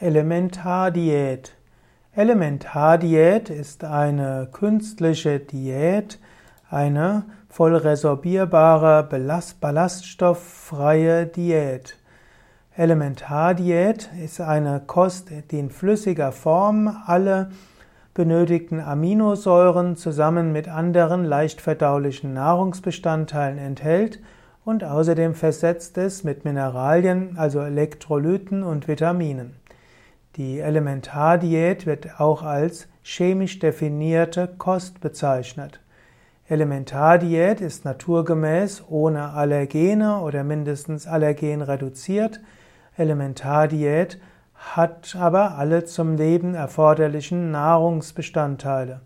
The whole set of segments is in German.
Elementardiät. Elementardiät ist eine künstliche Diät, eine voll resorbierbare, ballaststofffreie Diät. Elementardiät ist eine Kost, die in flüssiger Form alle benötigten Aminosäuren zusammen mit anderen leicht verdaulichen Nahrungsbestandteilen enthält und außerdem versetzt ist mit Mineralien, also Elektrolyten und Vitaminen. Die Elementardiät wird auch als chemisch definierte Kost bezeichnet. Elementardiät ist naturgemäß ohne Allergene oder mindestens Allergen reduziert. Elementardiät hat aber alle zum Leben erforderlichen Nahrungsbestandteile.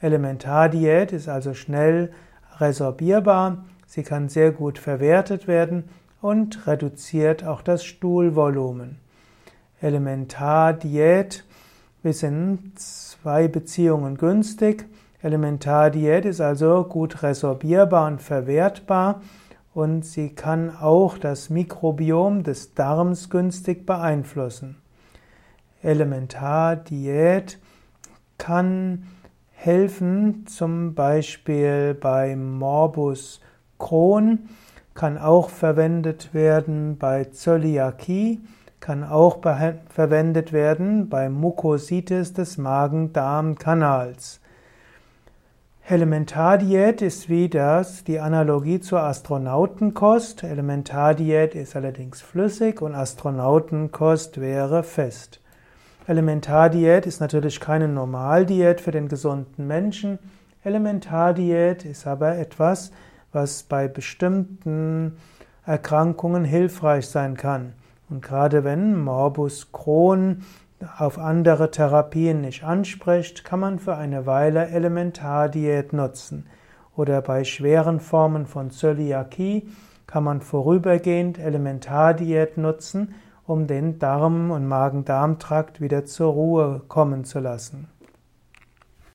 Elementardiät ist also schnell resorbierbar, sie kann sehr gut verwertet werden und reduziert auch das Stuhlvolumen. Elementardiät in zwei Beziehungen günstig. Elementardiät ist also gut resorbierbar und verwertbar und sie kann auch das Mikrobiom des Darms günstig beeinflussen. Elementardiät kann helfen, zum Beispiel bei Morbus Crohn, kann auch verwendet werden bei Zöliakie kann auch verwendet werden bei Mukositis des Magen-Darm-Kanals. Elementardiät ist wie das die Analogie zur Astronautenkost. Elementardiät ist allerdings flüssig und Astronautenkost wäre fest. Elementardiät ist natürlich keine Normaldiät für den gesunden Menschen. Elementardiät ist aber etwas, was bei bestimmten Erkrankungen hilfreich sein kann. Und gerade wenn Morbus Crohn auf andere Therapien nicht anspricht, kann man für eine Weile Elementardiät nutzen. Oder bei schweren Formen von Zöliakie kann man vorübergehend Elementardiät nutzen, um den Darm- und Magen-Darm-Trakt wieder zur Ruhe kommen zu lassen.